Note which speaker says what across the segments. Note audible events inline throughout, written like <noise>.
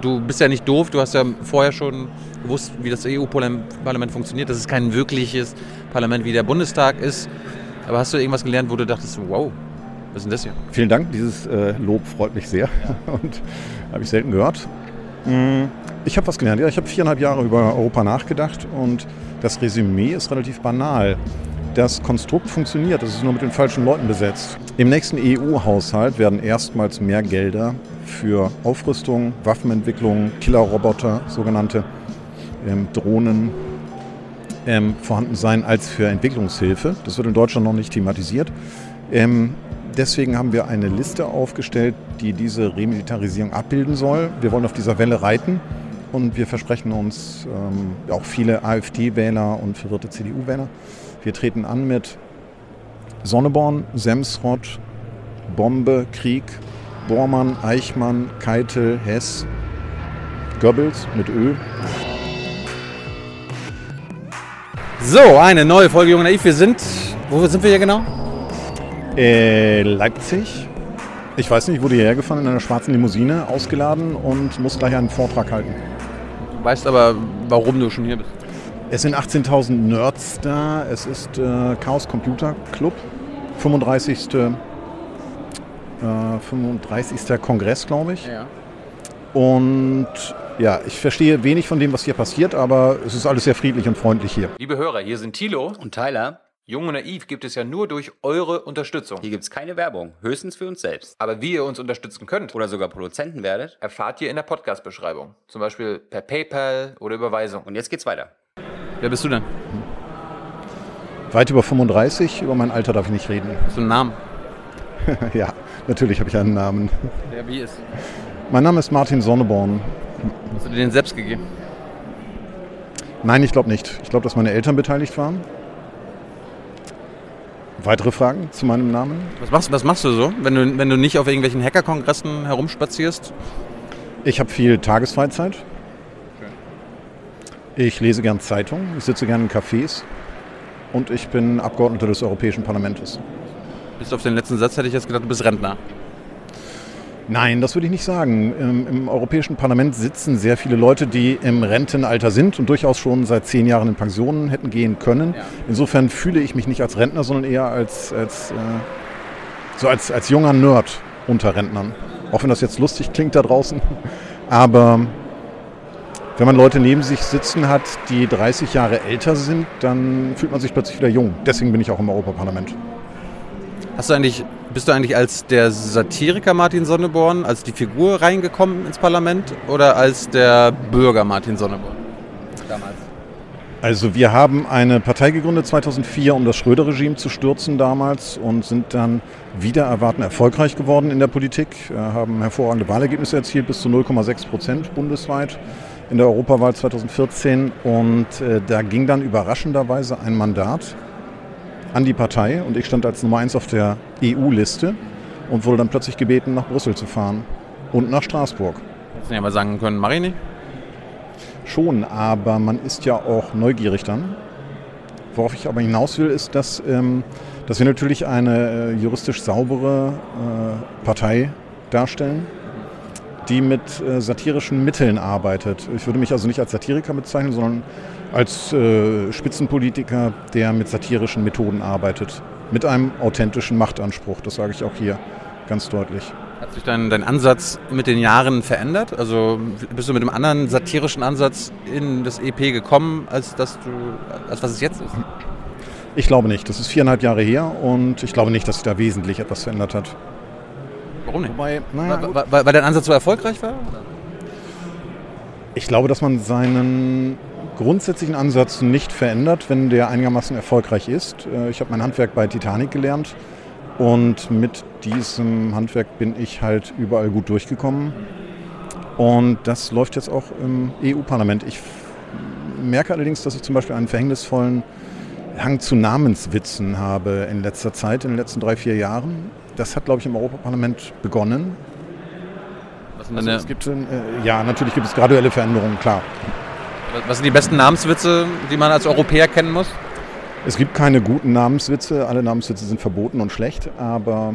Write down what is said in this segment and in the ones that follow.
Speaker 1: Du bist ja nicht doof, du hast ja vorher schon gewusst, wie das EU-Parlament funktioniert, dass es kein wirkliches Parlament wie der Bundestag ist. Aber hast du irgendwas gelernt, wo du dachtest, wow, was ist denn das hier?
Speaker 2: Vielen Dank, dieses äh, Lob freut mich sehr ja. <laughs> und habe ich selten gehört. Mm, ich habe was gelernt. Ja, ich habe viereinhalb Jahre über Europa nachgedacht und das Resümee ist relativ banal. Das Konstrukt funktioniert, es ist nur mit den falschen Leuten besetzt. Im nächsten EU-Haushalt werden erstmals mehr Gelder für Aufrüstung, Waffenentwicklung, Killerroboter, sogenannte ähm, Drohnen ähm, vorhanden sein als für Entwicklungshilfe. Das wird in Deutschland noch nicht thematisiert. Ähm, deswegen haben wir eine Liste aufgestellt, die diese Remilitarisierung abbilden soll. Wir wollen auf dieser Welle reiten und wir versprechen uns ähm, auch viele AfD-Wähler und verwirrte CDU-Wähler. Wir treten an mit Sonneborn, Semsrott, Bombe, Krieg, Bormann, Eichmann, Keitel, Hess, Goebbels mit Ö.
Speaker 1: So, eine neue Folge Junge Naiv. Wir sind, wo sind wir hier genau?
Speaker 2: Äh, Leipzig. Ich weiß nicht, ich wurde hierher gefahren in einer schwarzen Limousine, ausgeladen und muss gleich einen Vortrag halten.
Speaker 1: Du weißt aber, warum du schon hier bist.
Speaker 2: Es sind 18.000 Nerds da. Es ist äh, Chaos Computer Club. 35. Äh, 35. Kongress, glaube ich. Ja. Und ja, ich verstehe wenig von dem, was hier passiert, aber es ist alles sehr friedlich und freundlich hier.
Speaker 1: Liebe Hörer, hier sind Thilo
Speaker 3: und Tyler.
Speaker 1: Jung und Naiv gibt es ja nur durch eure Unterstützung.
Speaker 3: Hier gibt es keine Werbung, höchstens für uns selbst.
Speaker 1: Aber wie ihr uns unterstützen könnt
Speaker 3: oder sogar Produzenten werdet,
Speaker 1: erfahrt ihr in der Podcast-Beschreibung. Zum Beispiel per PayPal oder Überweisung.
Speaker 3: Und jetzt geht's weiter.
Speaker 1: Wer bist du denn?
Speaker 2: Weit über 35, über mein Alter darf ich nicht reden.
Speaker 1: Hast du einen Namen? <laughs>
Speaker 2: ja, natürlich habe ich einen Namen.
Speaker 1: Der wie ist?
Speaker 2: Mein Name ist Martin Sonneborn.
Speaker 1: Hast du dir den selbst gegeben?
Speaker 2: Nein, ich glaube nicht. Ich glaube, dass meine Eltern beteiligt waren. Weitere Fragen zu meinem Namen?
Speaker 1: Was machst, was machst du so, wenn du, wenn du nicht auf irgendwelchen Hackerkongressen herumspazierst?
Speaker 2: Ich habe viel Tagesfreizeit. Ich lese gern Zeitungen, ich sitze gern in Cafés und ich bin Abgeordneter des Europäischen Parlaments.
Speaker 1: Bis auf den letzten Satz hätte ich jetzt gedacht, du bist Rentner.
Speaker 2: Nein, das würde ich nicht sagen. Im, Im, Europäischen Parlament sitzen sehr viele Leute, die im Rentenalter sind und durchaus schon seit zehn Jahren in Pensionen hätten gehen können. Ja. Insofern fühle ich mich nicht als Rentner, sondern eher als, als, äh, so als, als junger Nerd unter Rentnern. Auch wenn das jetzt lustig klingt da draußen. <laughs> Aber wenn man Leute neben sich sitzen hat, die 30 Jahre älter sind, dann fühlt man sich plötzlich wieder jung. Deswegen bin ich auch im Europaparlament.
Speaker 1: Hast du eigentlich, bist du eigentlich als der Satiriker Martin Sonneborn, als die Figur reingekommen ins Parlament oder als der Bürger Martin Sonneborn
Speaker 2: damals? Also wir haben eine Partei gegründet 2004, um das Schröder-Regime zu stürzen damals und sind dann wieder erwarten erfolgreich geworden in der Politik, wir haben hervorragende Wahlergebnisse erzielt, bis zu 0,6 Prozent bundesweit in der Europawahl 2014 und äh, da ging dann überraschenderweise ein Mandat an die Partei und ich stand als Nummer eins auf der EU-Liste und wurde dann plötzlich gebeten, nach Brüssel zu fahren und nach Straßburg.
Speaker 1: Hättest du ja mal sagen können, mach ich nicht?
Speaker 2: Schon, aber man ist ja auch neugierig dann. Worauf ich aber hinaus will, ist, dass, ähm, dass wir natürlich eine äh, juristisch saubere äh, Partei darstellen, die mit äh, satirischen Mitteln arbeitet. Ich würde mich also nicht als Satiriker bezeichnen, sondern als äh, Spitzenpolitiker, der mit satirischen Methoden arbeitet. Mit einem authentischen Machtanspruch, das sage ich auch hier ganz deutlich.
Speaker 1: Hat sich dein, dein Ansatz mit den Jahren verändert? Also bist du mit einem anderen satirischen Ansatz in das EP gekommen, als, dass du, als was es jetzt ist?
Speaker 2: Ich glaube nicht. Das ist viereinhalb Jahre her und ich glaube nicht, dass sich da wesentlich etwas verändert hat.
Speaker 1: Warum nicht? Wobei, naja, weil, weil, weil dein Ansatz so erfolgreich war?
Speaker 2: Ich glaube, dass man seinen grundsätzlichen Ansatz nicht verändert, wenn der einigermaßen erfolgreich ist. Äh, ich habe mein Handwerk bei Titanic gelernt und mit diesem Handwerk bin ich halt überall gut durchgekommen. Und das läuft jetzt auch im EU-Parlament. Ich merke allerdings, dass ich zum Beispiel einen verhängnisvollen Hang zu Namenswitzen habe in letzter Zeit, in den letzten drei, vier Jahren. Das hat, glaube ich, im Europaparlament begonnen. Also es gibt, äh, ja, natürlich gibt es graduelle Veränderungen, klar.
Speaker 1: Was sind die besten Namenswitze, die man als Europäer kennen muss?
Speaker 2: Es gibt keine guten Namenswitze. Alle Namenswitze sind verboten und schlecht. Aber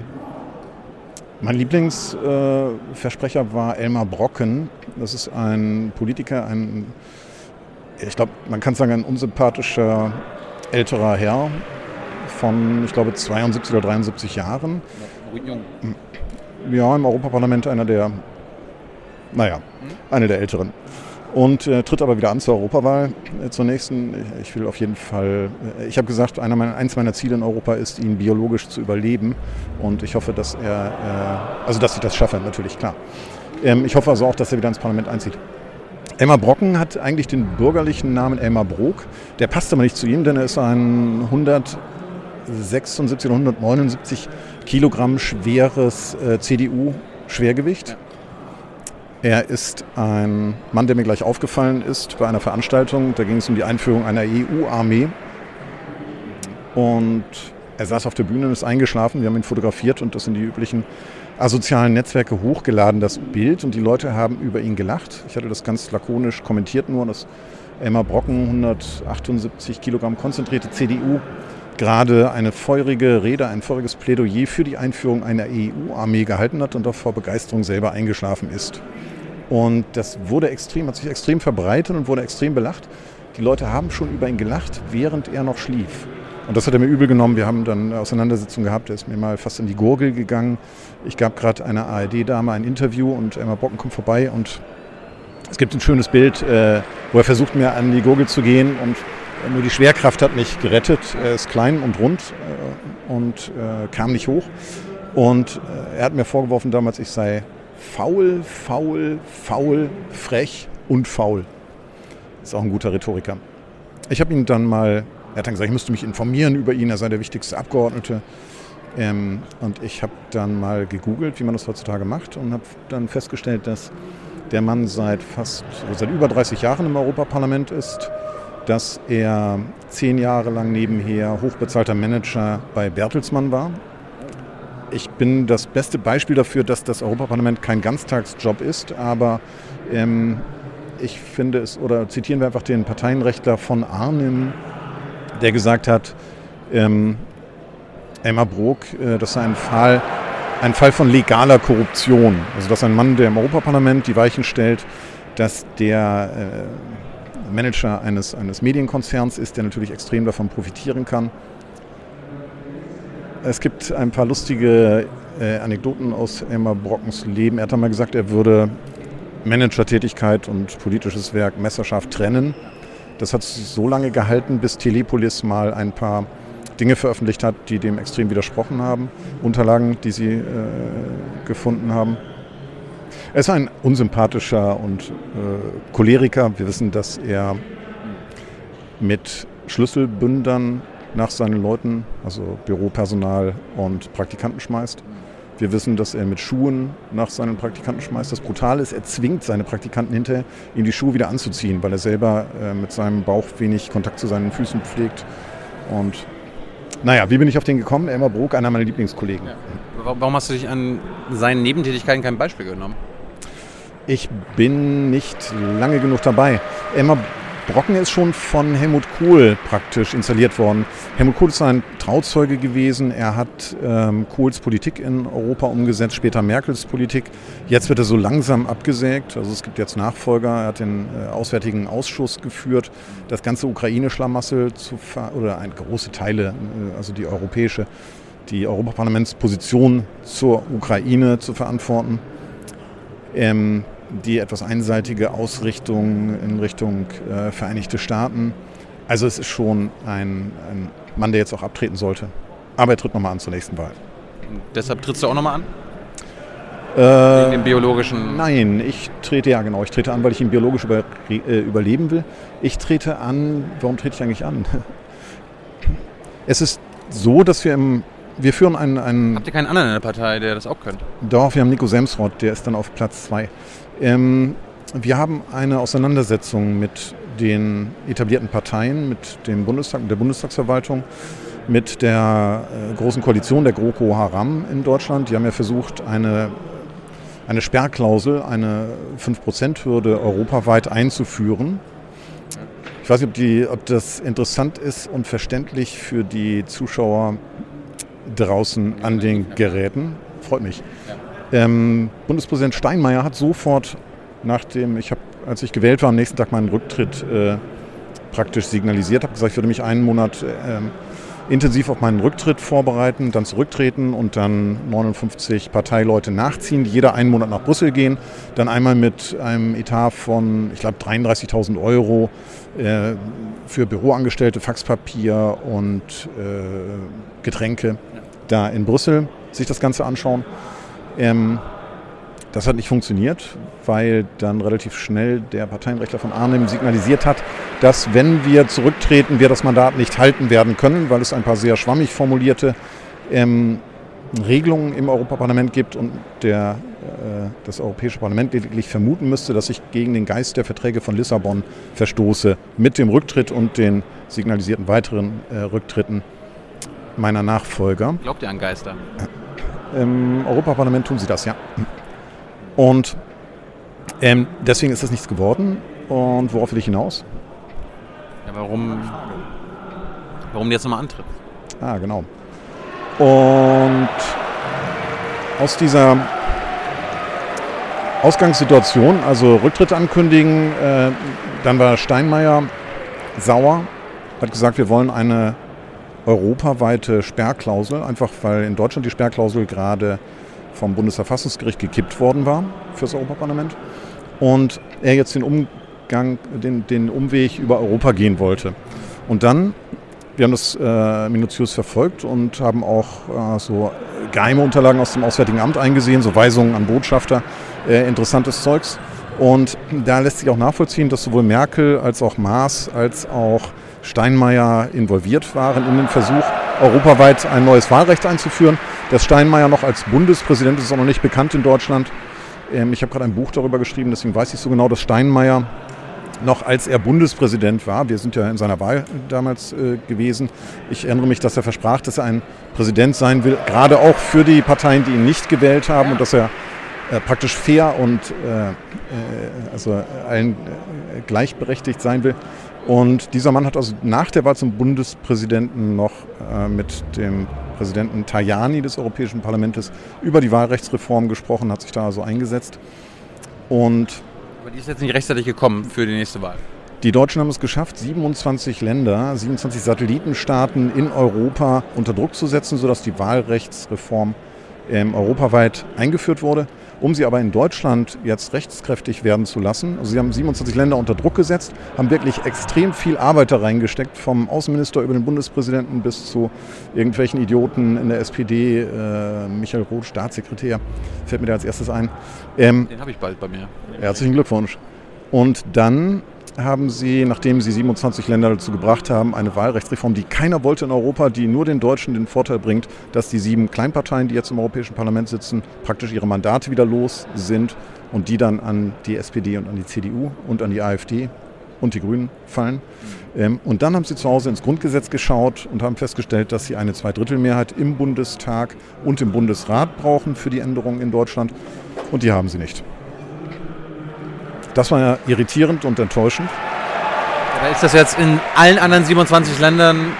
Speaker 2: Mein Lieblingsversprecher äh, war Elmar Brocken. Das ist ein Politiker, ein, ich glaube, man kann sagen, ein unsympathischer älterer Herr von, ich glaube, 72 oder 73 Jahren. Ja, im Europaparlament einer der, naja, einer der älteren und äh, tritt aber wieder an zur Europawahl äh, zur nächsten. Ich will auf jeden Fall, äh, ich habe gesagt, einer meiner, eins meiner Ziele in Europa ist, ihn biologisch zu überleben und ich hoffe, dass er, äh, also dass ich das schaffe, natürlich, klar. Ähm, ich hoffe also auch, dass er wieder ins Parlament einzieht. Elmar Brocken hat eigentlich den bürgerlichen Namen Elmar Brok. Der passt aber nicht zu ihm, denn er ist ein 176 oder 179 Kilogramm schweres äh, CDU-Schwergewicht. Er ist ein Mann, der mir gleich aufgefallen ist bei einer Veranstaltung. Da ging es um die Einführung einer EU-Armee. Und er saß auf der Bühne und ist eingeschlafen. Wir haben ihn fotografiert und das in die üblichen asozialen Netzwerke hochgeladen, das Bild. Und die Leute haben über ihn gelacht. Ich hatte das ganz lakonisch kommentiert nur, dass Elmar Brocken, 178 Kilogramm konzentrierte CDU, gerade eine feurige Rede, ein feuriges Plädoyer für die Einführung einer EU-Armee gehalten hat und doch vor Begeisterung selber eingeschlafen ist. Und das wurde extrem, hat sich extrem verbreitet und wurde extrem belacht. Die Leute haben schon über ihn gelacht, während er noch schlief. Und das hat er mir übel genommen. Wir haben dann eine Auseinandersetzung gehabt. Er ist mir mal fast in die Gurgel gegangen. Ich gab gerade einer ARD-Dame ein Interview und Emma Bocken kommt vorbei und es gibt ein schönes Bild, äh, wo er versucht, mir an die Gurgel zu gehen und nur die Schwerkraft hat mich gerettet. Er ist klein und rund äh, und äh, kam nicht hoch. Und er hat mir vorgeworfen damals, ich sei faul, faul, faul, frech und faul. Ist auch ein guter Rhetoriker. Ich habe ihn dann mal, er hat dann gesagt, ich müsste mich informieren über ihn, er sei der wichtigste Abgeordnete. Ähm, und ich habe dann mal gegoogelt, wie man das heutzutage macht und habe dann festgestellt, dass der Mann seit fast, seit über 30 Jahren im Europaparlament ist, dass er zehn Jahre lang nebenher hochbezahlter Manager bei Bertelsmann war, ich bin das beste Beispiel dafür, dass das Europaparlament kein Ganztagsjob ist, aber ähm, ich finde es, oder zitieren wir einfach den Parteienrechtler von Arnim, der gesagt hat, ähm, Emma Brok, äh, das sei ein Fall, ein Fall von legaler Korruption. Also dass ein Mann, der im Europaparlament die Weichen stellt, dass der äh, Manager eines, eines Medienkonzerns ist, der natürlich extrem davon profitieren kann. Es gibt ein paar lustige äh, Anekdoten aus Elmar Brockens Leben. Er hat einmal gesagt, er würde Managertätigkeit und politisches Werk messerscharf trennen. Das hat so lange gehalten, bis Telepolis mal ein paar Dinge veröffentlicht hat, die dem extrem widersprochen haben. Unterlagen, die sie äh, gefunden haben. Er ist ein unsympathischer und äh, Choleriker. Wir wissen, dass er mit Schlüsselbündern nach seinen Leuten, also Büropersonal und Praktikanten schmeißt. Wir wissen, dass er mit Schuhen nach seinen Praktikanten schmeißt. Das Brutale ist, er zwingt seine Praktikanten hinterher, ihm die Schuhe wieder anzuziehen, weil er selber äh, mit seinem Bauch wenig Kontakt zu seinen Füßen pflegt. Und naja, wie bin ich auf den gekommen? Elmar Brok, einer meiner Lieblingskollegen. Ja.
Speaker 1: Warum hast du dich an seinen Nebentätigkeiten kein Beispiel genommen?
Speaker 2: Ich bin nicht lange genug dabei. Elmar Brocken ist schon von Helmut Kohl praktisch installiert worden. Helmut Kohl ist ein Trauzeuge gewesen. Er hat ähm, Kohls Politik in Europa umgesetzt, später Merkels Politik. Jetzt wird er so langsam abgesägt. Also es gibt jetzt Nachfolger. Er hat den äh, Auswärtigen Ausschuss geführt, das ganze Ukraine-Schlamassel zu oder ein, große Teile, äh, also die europäische, die Europaparlamentsposition zur Ukraine zu verantworten. Ähm, die etwas einseitige Ausrichtung in Richtung äh, Vereinigte Staaten. Also es ist schon ein, ein, Mann, der jetzt auch abtreten sollte. Aber er tritt nochmal an zur nächsten Wahl.
Speaker 1: Und deshalb trittst du auch nochmal an?
Speaker 2: Äh, Wegen dem biologischen? Nein, ich trete ja genau. Ich trete an, weil ich ihn biologisch über, äh, überleben will. Ich trete an, warum trete ich eigentlich an? <laughs> Es ist so, dass wir im wir führen einen, einen.
Speaker 1: Habt ihr keinen anderen in der Partei, der das auch könnte?
Speaker 2: Doch, wir haben Nico Semsrott, der ist dann auf Platz zwei. Ähm, wir haben eine Auseinandersetzung mit den etablierten Parteien, mit dem Bundestag, der Bundestagsverwaltung, mit der äh, großen Koalition der GroKo Haram in Deutschland. Die haben ja versucht, eine, eine Sperrklausel, eine 5%-Hürde europaweit einzuführen. Ich weiß nicht, ob, die, ob das interessant ist und verständlich für die Zuschauer draußen an den Geräten. Freut mich. Ähm, Bundespräsident Steinmeier hat sofort, nachdem ich habe, als ich gewählt war, am nächsten Tag meinen Rücktritt äh, praktisch signalisiert, habe gesagt, ich würde mich einen Monat äh, intensiv auf meinen Rücktritt vorbereiten, dann zurücktreten und dann 59 Parteileute nachziehen, die jeder einen Monat nach Brüssel gehen, dann einmal mit einem Etat von, ich glaube, 33.000 Euro äh, für Büroangestellte, Faxpapier und äh, Getränke da in Brüssel sich das Ganze anschauen. Ähm, das hat nicht funktioniert, weil dann relativ schnell der Parteienrechtler von Arnhem signalisiert hat, dass wenn wir zurücktreten, wir das Mandat nicht halten werden können, weil es ein paar sehr schwammig formulierte ähm, Regelungen im Europaparlament gibt und der, äh, das Europäische Parlament lediglich vermuten müsste, dass ich gegen den Geist der Verträge von Lissabon verstoße mit dem Rücktritt und den signalisierten weiteren äh, Rücktritten meiner Nachfolger.
Speaker 1: Glaubt ihr an Geister?
Speaker 2: Im Europaparlament tun sie das, ja. Und ähm, deswegen ist das nichts geworden. Und worauf will ich hinaus?
Speaker 1: Ja, warum, warum du jetzt nochmal antritt?
Speaker 2: Ah, genau. Und aus dieser Ausgangssituation, also Rücktritt ankündigen, äh, dann war Steinmeier sauer, hat gesagt, wir wollen eine europaweite Sperrklausel, einfach weil in Deutschland die Sperrklausel gerade vom Bundesverfassungsgericht gekippt worden war fürs Europaparlament und er jetzt den Umgang, den, den Umweg über Europa gehen wollte. Und dann, wir haben das äh, minutiös verfolgt und haben auch äh, so geheime Unterlagen aus dem Auswärtigen Amt eingesehen, so Weisungen an Botschafter, äh, interessantes Zeugs. Und da lässt sich auch nachvollziehen, dass sowohl Merkel als auch Maas als auch Steinmeier involviert waren in den Versuch, europaweit ein neues Wahlrecht einzuführen. Dass Steinmeier noch als Bundespräsident ist, ist auch noch nicht bekannt in Deutschland. Ähm, ich habe gerade ein Buch darüber geschrieben, deswegen weiß ich so genau, dass Steinmeier noch als er Bundespräsident war, wir sind ja in seiner Wahl damals äh, gewesen, ich erinnere mich, dass er versprach, dass er ein Präsident sein will, gerade auch für die Parteien, die ihn nicht gewählt haben und dass er äh, praktisch fair und äh, äh also allen gleichberechtigt sein will. Und dieser Mann hat also nach der Wahl zum Bundespräsidenten noch mit dem Präsidenten Tajani des Europäischen Parlaments über die Wahlrechtsreform gesprochen, hat sich da also eingesetzt. Und
Speaker 1: Aber die ist jetzt nicht rechtzeitig gekommen für die nächste Wahl.
Speaker 2: Die Deutschen haben es geschafft, 27 Länder, 27 Satellitenstaaten in Europa unter Druck zu setzen, sodass die Wahlrechtsreform ähm, europaweit eingeführt wurde um sie aber in Deutschland jetzt rechtskräftig werden zu lassen. Also sie haben 27 Länder unter Druck gesetzt, haben wirklich extrem viel Arbeit da reingesteckt, vom Außenminister über den Bundespräsidenten bis zu irgendwelchen Idioten in der SPD, äh, Michael Roth, Staatssekretär, fällt mir da als erstes ein.
Speaker 1: Ähm, den habe ich bald bei mir.
Speaker 2: Herzlichen Glückwunsch. Und dann haben sie, nachdem sie 27 Länder dazu gebracht haben, eine Wahlrechtsreform, die keiner wollte in Europa, die nur den Deutschen den Vorteil bringt, dass die sieben Kleinparteien, die jetzt im Europäischen Parlament sitzen, praktisch ihre Mandate wieder los sind und die dann an die SPD und an die CDU und an die AfD und die Grünen fallen. Ähm, und dann haben sie zu Hause ins Grundgesetz geschaut und haben festgestellt, dass sie eine Zweidrittelmehrheit im Bundestag und im Bundesrat brauchen für die Änderungen in Deutschland. Und die haben sie nicht. Das war ja irritierend und enttäuschend.
Speaker 1: Aber ist das jetzt in allen anderen 27 Ländern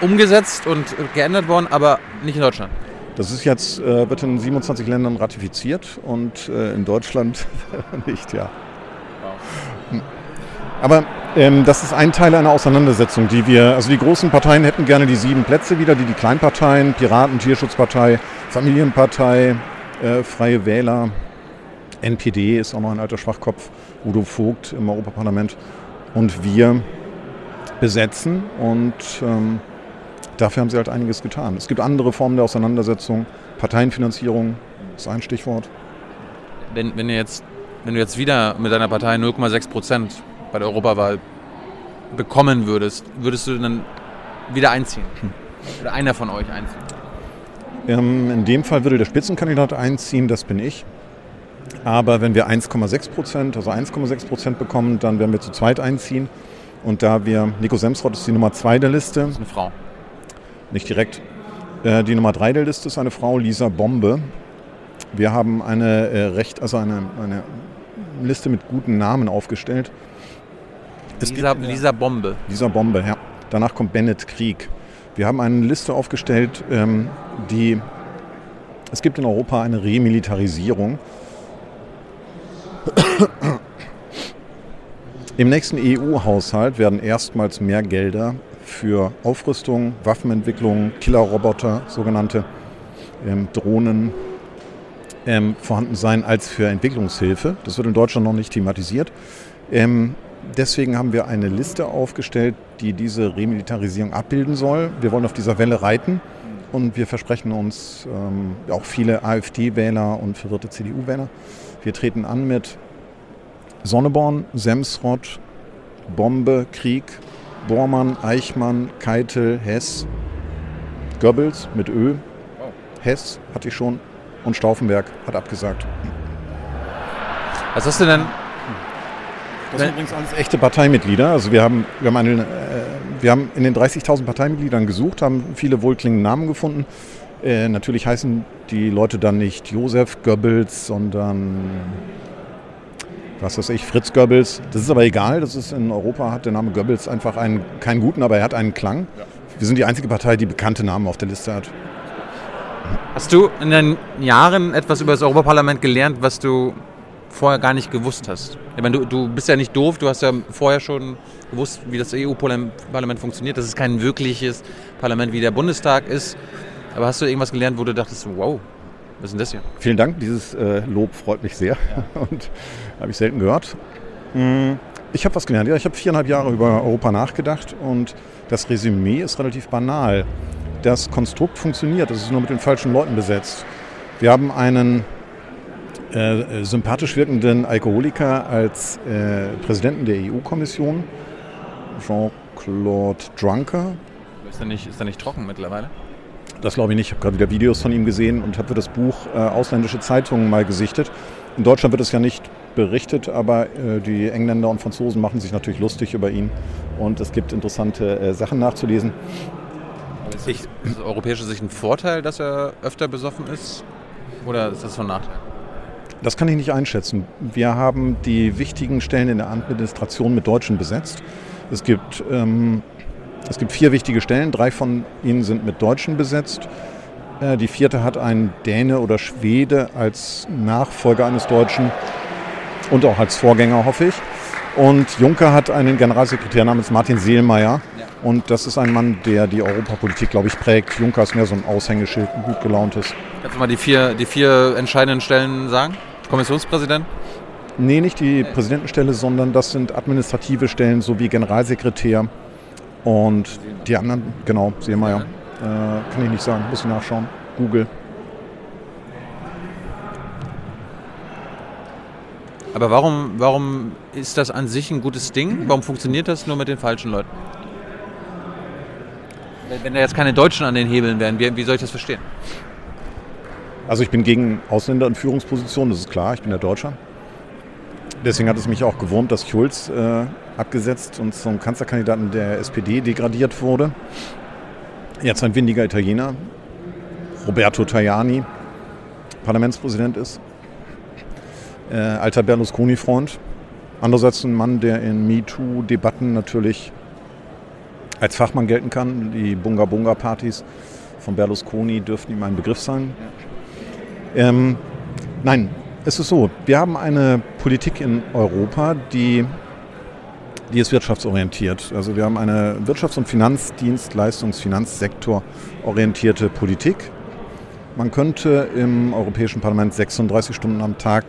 Speaker 1: umgesetzt und geändert worden, aber nicht in Deutschland?
Speaker 2: Das ist jetzt, äh, wird in 27 Ländern ratifiziert und äh, in Deutschland <laughs> nicht, ja. Wow. Aber ähm, das ist ein Teil einer Auseinandersetzung, die wir, also die großen Parteien hätten gerne die sieben Plätze wieder, die die Kleinparteien, Piraten, Tierschutzpartei, Familienpartei, äh, Freie Wähler, NPD ist auch noch ein alter Schwachkopf, Udo Vogt im Europaparlament. Und wir besetzen und ähm, dafür haben sie halt einiges getan. Es gibt andere Formen der Auseinandersetzung. Parteienfinanzierung ist ein Stichwort.
Speaker 1: Wenn, wenn, du, jetzt, wenn du jetzt wieder mit deiner Partei 0,6 Prozent bei der Europawahl bekommen würdest, würdest du dann wieder einziehen? Hm. Oder einer von euch einziehen?
Speaker 2: Ähm, in dem Fall würde der Spitzenkandidat einziehen, das bin ich. Aber wenn wir 1,6 Prozent, also 1,6 Prozent bekommen, dann werden wir zu zweit einziehen. Und da wir, Nico Semsrott ist die Nummer zwei der Liste.
Speaker 1: Das ist eine Frau.
Speaker 2: Nicht direkt. Äh, die Nummer drei der Liste ist eine Frau, Lisa Bombe. Wir haben eine äh, recht, also eine, eine Liste mit guten Namen aufgestellt.
Speaker 1: Lisa, Lisa Bombe.
Speaker 2: Lisa Bombe, ja. Danach kommt Bennett Krieg. Wir haben eine Liste aufgestellt, ähm, die Es gibt in Europa eine Remilitarisierung. Im nächsten EU-Haushalt werden erstmals mehr Gelder für Aufrüstung, Waffenentwicklung, Killerroboter, sogenannte ähm, Drohnen ähm, vorhanden sein als für Entwicklungshilfe. Das wird in Deutschland noch nicht thematisiert. Ähm, deswegen haben wir eine Liste aufgestellt, die diese Remilitarisierung abbilden soll. Wir wollen auf dieser Welle reiten und wir versprechen uns ähm, auch viele AfD-Wähler und verwirrte CDU-Wähler. Wir treten an mit Sonneborn, Semsrott, Bombe, Krieg, Bormann, Eichmann, Keitel, Hess, Goebbels mit Ö, Hess hatte ich schon und Stauffenberg hat abgesagt.
Speaker 1: Was hast du denn?
Speaker 2: Das sind übrigens alles echte Parteimitglieder. Also wir haben, wir haben, eine, äh, wir haben in den 30.000 Parteimitgliedern gesucht, haben viele wohlklingende Namen gefunden. Äh, natürlich heißen die Leute dann nicht Josef Goebbels, sondern was weiß ich, Fritz Goebbels. Das ist aber egal. Das ist in Europa hat der Name Goebbels einfach einen, keinen guten, aber er hat einen Klang. Wir sind die einzige Partei, die bekannte Namen auf der Liste hat.
Speaker 1: Hast du in den Jahren etwas über das Europaparlament gelernt, was du vorher gar nicht gewusst hast? Ich meine, du, du bist ja nicht doof, du hast ja vorher schon gewusst, wie das EU-Parlament funktioniert, dass es kein wirkliches Parlament wie der Bundestag ist. Aber hast du irgendwas gelernt, wo du dachtest, wow, was ist denn das hier?
Speaker 2: Vielen Dank, dieses äh, Lob freut mich sehr <laughs> und habe ich selten gehört. Hm, ich habe was gelernt. Ja, ich habe viereinhalb Jahre über Europa nachgedacht und das Resümee ist relativ banal. Das Konstrukt funktioniert, es ist nur mit den falschen Leuten besetzt. Wir haben einen äh, sympathisch wirkenden Alkoholiker als äh, Präsidenten der EU-Kommission, Jean-Claude Drunker.
Speaker 1: Ist er, nicht, ist er nicht trocken mittlerweile?
Speaker 2: Das glaube ich nicht. Ich habe gerade wieder Videos von ihm gesehen und habe für das Buch äh, ausländische Zeitungen mal gesichtet. In Deutschland wird es ja nicht berichtet, aber äh, die Engländer und Franzosen machen sich natürlich lustig über ihn und es gibt interessante äh, Sachen nachzulesen.
Speaker 1: Ist, ist aus europäischer Sicht ein Vorteil, dass er öfter besoffen ist oder ist das von Nachteil?
Speaker 2: Das kann ich nicht einschätzen. Wir haben die wichtigen Stellen in der Administration mit Deutschen besetzt. Es gibt, ähm, es gibt vier wichtige Stellen, drei von ihnen sind mit Deutschen besetzt. Äh, die vierte hat einen Däne oder Schwede als Nachfolger eines Deutschen und auch als Vorgänger, hoffe ich. Und Juncker hat einen Generalsekretär namens Martin Seelmeier. Und das ist ein Mann, der die Europapolitik, glaube ich, prägt. Juncker ist mehr so ein Aushängeschild, ein gut gelauntes.
Speaker 1: Kannst du mal die vier, die vier entscheidenden Stellen sagen? Kommissionspräsident?
Speaker 2: Nee, nicht die Präsidentenstelle, sondern das sind administrative Stellen sowie Generalsekretär. Und die anderen, genau, Seelmeier. Äh, kann ich nicht sagen, muss ich nachschauen. Google.
Speaker 1: Aber warum, warum ist das an sich ein gutes Ding? Warum funktioniert das nur mit den falschen Leuten? Wenn da jetzt keine Deutschen an den Hebeln wären, wie, wie soll ich das verstehen?
Speaker 2: Also ich bin gegen Ausländer in Führungspositionen, das ist klar, ich bin ja Deutscher. Deswegen hat es mich auch gewurmt, dass Schulz äh, abgesetzt und zum Kanzlerkandidaten der SPD degradiert wurde. Jetzt ein windiger Italiener, Roberto Tajani, Parlamentspräsident ist. Äh, alter Berlusconi-Freund. Andererseits ein Mann, der in MeToo-Debatten natürlich als Fachmann gelten kann. Die Bunga-Bunga-Partys von Berlusconi dürften ihm ein Begriff sein. Ähm, nein, es ist so, wir haben eine Politik in Europa, die, die ist wirtschaftsorientiert. Also wir haben eine Wirtschafts- und Finanzdienstleistungs-Finanzsektor orientierte Politik. Man könnte im Europäischen Parlament 36 Stunden am Tag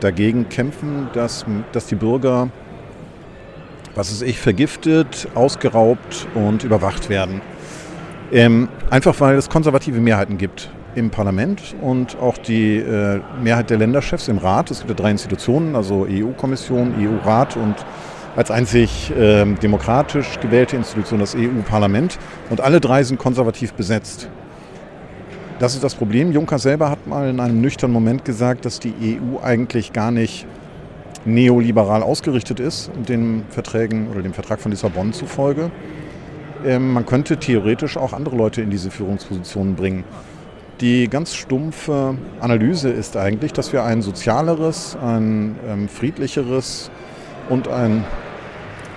Speaker 2: dagegen kämpfen, dass, dass die Bürger, was weiß ich, vergiftet, ausgeraubt und überwacht werden. Ähm, einfach weil es konservative Mehrheiten gibt im Parlament und auch die äh, Mehrheit der Länderchefs im Rat. Es gibt ja drei Institutionen, also EU-Kommission, EU-Rat und als einzig äh, demokratisch gewählte Institution das EU-Parlament. Und alle drei sind konservativ besetzt. Das ist das Problem. Juncker selber hat mal in einem nüchternen Moment gesagt, dass die EU eigentlich gar nicht neoliberal ausgerichtet ist, den Verträgen oder dem Vertrag von Lissabon zufolge. Ähm, man könnte theoretisch auch andere Leute in diese Führungspositionen bringen. Die ganz stumpfe Analyse ist eigentlich, dass wir ein sozialeres, ein ähm, friedlicheres und ein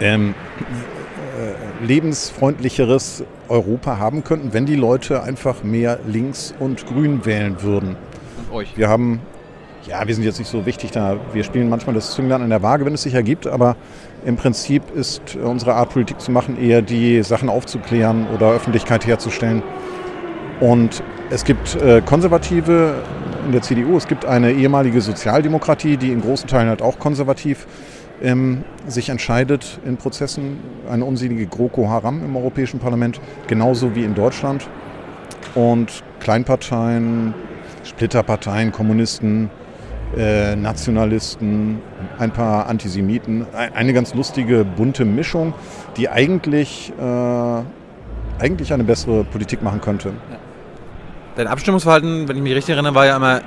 Speaker 2: ähm, äh, lebensfreundlicheres Europa haben könnten, wenn die Leute einfach mehr links und grün wählen würden.
Speaker 1: euch?
Speaker 2: Wir haben, ja, wir sind jetzt nicht so wichtig da. Wir spielen manchmal das Zünglein an der Waage, wenn es sich ergibt, aber im Prinzip ist unsere Art, Politik zu machen, eher die Sachen aufzuklären oder Öffentlichkeit herzustellen. Und es gibt äh, Konservative in der CDU, es gibt eine ehemalige Sozialdemokratie, die in großen Teilen halt auch konservativ ähm, sich entscheidet in Prozessen. Eine unsinnige GroKo Haram im Europäischen Parlament, genauso wie in Deutschland. Und Kleinparteien, Splitterparteien, Kommunisten, äh, Nationalisten, ein paar Antisemiten. Eine ganz lustige, bunte Mischung, die eigentlich, äh, eigentlich eine bessere Politik machen könnte.
Speaker 1: Dein Abstimmungsverhalten, wenn ich mich richtig erinnere, war ja immer,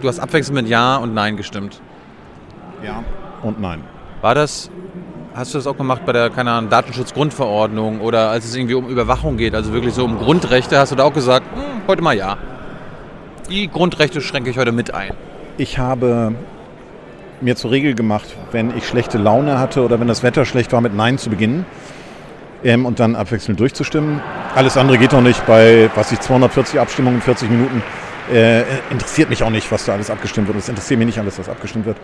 Speaker 1: du hast abwechselnd mit Ja und Nein gestimmt.
Speaker 2: Ja und Nein.
Speaker 1: War das, hast du das auch gemacht bei der, keine Ahnung, Datenschutzgrundverordnung oder als es irgendwie um Überwachung geht, also wirklich so um Grundrechte, hast du da auch gesagt, hm, heute mal Ja. Die Grundrechte schränke ich heute mit ein.
Speaker 2: Ich habe mir zur Regel gemacht, wenn ich schlechte Laune hatte oder wenn das Wetter schlecht war, mit Nein zu beginnen ähm, und dann abwechselnd durchzustimmen. Alles andere geht doch nicht bei, was ich, 240 Abstimmungen in 40 Minuten. Äh, interessiert mich auch nicht, was da alles abgestimmt wird. Es interessiert mich nicht alles, was abgestimmt wird.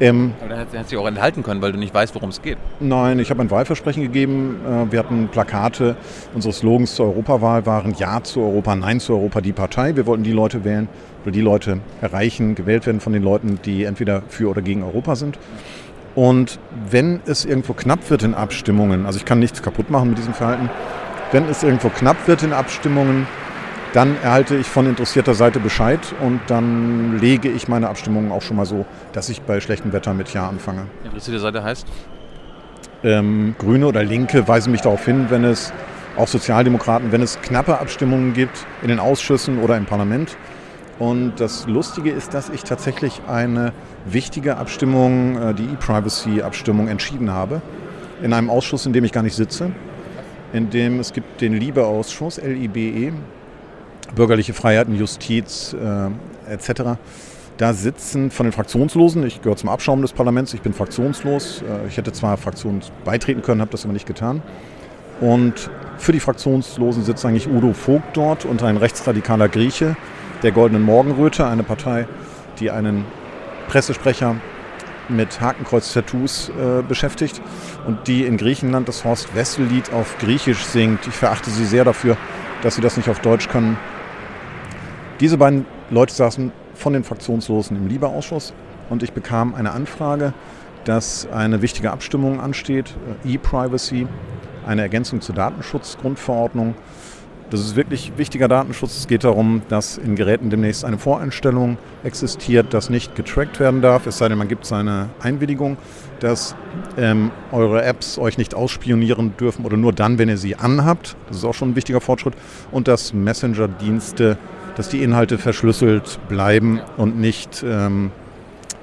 Speaker 1: Ähm, Aber dann hättest du dich auch enthalten können, weil du nicht weißt, worum es geht.
Speaker 2: Nein, ich habe ein Wahlversprechen gegeben. Äh, wir hatten Plakate. Unsere Slogans zur Europawahl waren Ja zu Europa, Nein zu Europa, die Partei. Wir wollten die Leute wählen oder die Leute erreichen, gewählt werden von den Leuten, die entweder für oder gegen Europa sind. Und wenn es irgendwo knapp wird in Abstimmungen, also ich kann nichts kaputt machen mit diesem Verhalten, wenn es irgendwo knapp wird in Abstimmungen, dann erhalte ich von interessierter Seite Bescheid und dann lege ich meine Abstimmungen auch schon mal so, dass ich bei schlechtem Wetter mit Ja anfange.
Speaker 1: Interessierte Seite heißt?
Speaker 2: Ähm, Grüne oder Linke weisen mich darauf hin, wenn es auch Sozialdemokraten, wenn es knappe Abstimmungen gibt in den Ausschüssen oder im Parlament. Und das Lustige ist, dass ich tatsächlich eine wichtige Abstimmung, äh, die E-Privacy-Abstimmung, entschieden habe. In einem Ausschuss, in dem ich gar nicht sitze. In dem es gibt den LIBE-Ausschuss, L-I-B-E, bürgerliche Freiheiten, Justiz äh, etc. Da sitzen von den Fraktionslosen, ich gehöre zum Abschaum des Parlaments, ich bin fraktionslos. Äh, ich hätte zwar Fraktionen beitreten können, habe das aber nicht getan. Und für die Fraktionslosen sitzt eigentlich Udo Vogt dort und ein rechtsradikaler Grieche der Goldenen Morgenröte, eine Partei, die einen Pressesprecher mit Hakenkreuz-Tattoos äh, beschäftigt und die in Griechenland das Horst Wessel-Lied auf Griechisch singt. Ich verachte sie sehr dafür, dass sie das nicht auf Deutsch können. Diese beiden Leute saßen von den Fraktionslosen im Lieberausschuss und ich bekam eine Anfrage, dass eine wichtige Abstimmung ansteht, äh, E-Privacy, eine Ergänzung zur Datenschutzgrundverordnung. Das ist wirklich wichtiger Datenschutz. Es geht darum, dass in Geräten demnächst eine Voreinstellung existiert, dass nicht getrackt werden darf, es sei denn, man gibt seine Einwilligung, dass ähm, eure Apps euch nicht ausspionieren dürfen oder nur dann, wenn ihr sie anhabt. Das ist auch schon ein wichtiger Fortschritt. Und dass Messenger-Dienste dass die Inhalte verschlüsselt bleiben und nicht ähm,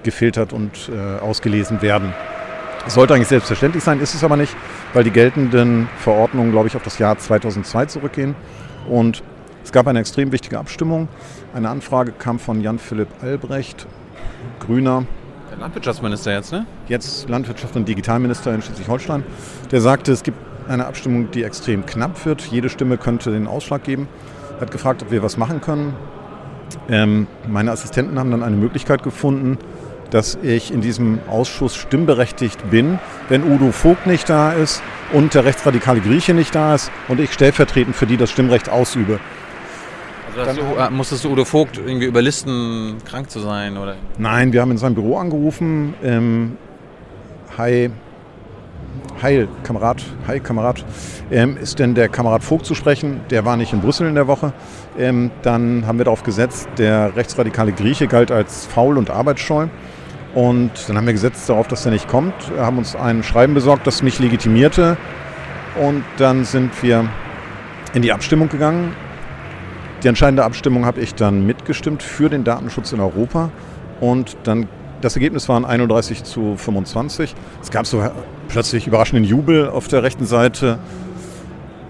Speaker 2: gefiltert und äh, ausgelesen werden. Sollte eigentlich selbstverständlich sein, ist es aber nicht, weil die geltenden Verordnungen, glaube ich, auf das Jahr 2002 zurückgehen. Und es gab eine extrem wichtige Abstimmung. Eine Anfrage kam von Jan-Philipp Albrecht, Grüner.
Speaker 1: Der Landwirtschaftsminister jetzt, ne?
Speaker 2: Jetzt Landwirtschaft und Digitalminister in Schleswig-Holstein. Der sagte, es gibt eine Abstimmung, die extrem knapp wird. Jede Stimme könnte den Ausschlag geben hat gefragt, ob wir was machen können. Ähm, meine Assistenten haben dann eine Möglichkeit gefunden, dass ich in diesem Ausschuss stimmberechtigt bin, wenn Udo Vogt nicht da ist und der rechtsradikale Grieche nicht da ist und ich stellvertretend für die das Stimmrecht ausübe.
Speaker 1: Also du, äh, musstest du Udo Vogt irgendwie überlisten, krank zu sein? Oder?
Speaker 2: Nein, wir haben in seinem Büro angerufen. Ähm, hi, Heil, Kamerad, Hi, Kamerad, ähm, ist denn der Kamerad Vogt zu sprechen? Der war nicht in Brüssel in der Woche. Ähm, dann haben wir darauf gesetzt, der rechtsradikale Grieche galt als faul und arbeitsscheu. Und dann haben wir gesetzt darauf, dass er nicht kommt. Wir haben uns ein Schreiben besorgt, das mich legitimierte. Und dann sind wir in die Abstimmung gegangen. Die entscheidende Abstimmung habe ich dann mitgestimmt für den Datenschutz in Europa. Und dann das Ergebnis waren 31 zu 25. Es gab so plötzlich überraschenden Jubel auf der rechten Seite.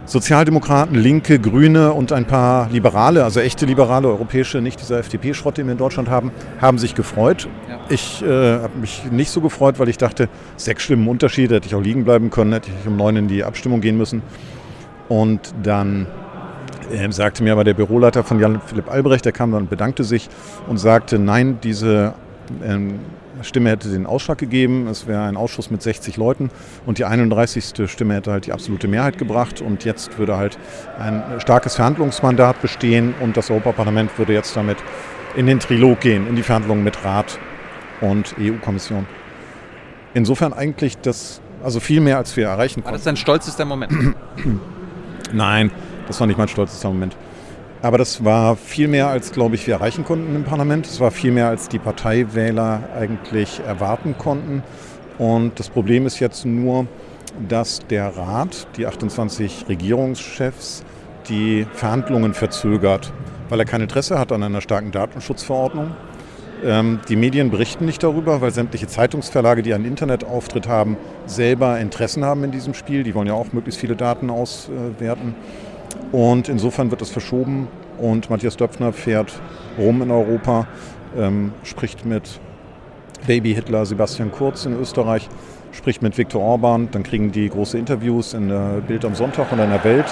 Speaker 2: Sozialdemokraten, Linke, Grüne und ein paar Liberale, also echte Liberale, europäische, nicht dieser FDP-Schrott, den wir in Deutschland haben, haben sich gefreut. Ja. Ich äh, habe mich nicht so gefreut, weil ich dachte, sechs Stimmen Unterschied, hätte ich auch liegen bleiben können, hätte ich um neun in die Abstimmung gehen müssen. Und dann ähm, sagte mir aber der Büroleiter von Jan Philipp Albrecht, der kam dann und bedankte sich und sagte, nein, diese ähm, Stimme hätte den Ausschlag gegeben. Es wäre ein Ausschuss mit 60 Leuten und die 31. Stimme hätte halt die absolute Mehrheit gebracht und jetzt würde halt ein starkes Verhandlungsmandat bestehen und das Europaparlament würde jetzt damit in den Trilog gehen, in die Verhandlungen mit Rat und EU-Kommission. Insofern eigentlich das, also viel mehr, als wir erreichen konnten.
Speaker 1: War das dein stolzester Moment? <clears throat>
Speaker 2: Nein, das war nicht mein stolzester Moment. Aber das war viel mehr, als, glaube ich, wir erreichen konnten im Parlament. Es war viel mehr, als die Parteiwähler eigentlich erwarten konnten. Und das Problem ist jetzt nur, dass der Rat, die 28 Regierungschefs, die Verhandlungen verzögert, weil er kein Interesse hat an einer starken Datenschutzverordnung. Ähm, die Medien berichten nicht darüber, weil sämtliche Zeitungsverlage, die einen Internetauftritt haben, selber Interessen haben in diesem Spiel. Die wollen ja auch möglichst viele Daten auswerten. Und insofern wird es verschoben. Und Matthias Döpfner fährt rum in Europa, ähm, spricht mit Baby Hitler Sebastian Kurz in Österreich, spricht mit Viktor Orban, dann kriegen die große Interviews in der Bild am Sonntag und in der Welt.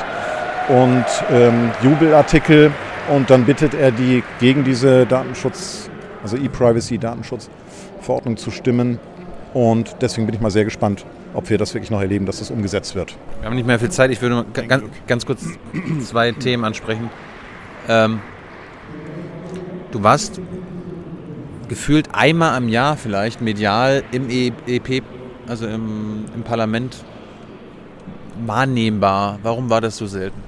Speaker 2: Und ähm, Jubelartikel. Und dann bittet er die gegen diese Datenschutz, also E-Privacy-Datenschutzverordnung zu stimmen und deswegen bin ich mal sehr gespannt, ob wir das wirklich noch erleben, dass das umgesetzt wird.
Speaker 1: Wir haben nicht mehr viel Zeit. Ich würde ganz, ganz kurz zwei Themen ansprechen. Ähm, du warst gefühlt einmal am Jahr vielleicht medial im EP, also im, im Parlament wahrnehmbar. Warum war das so selten?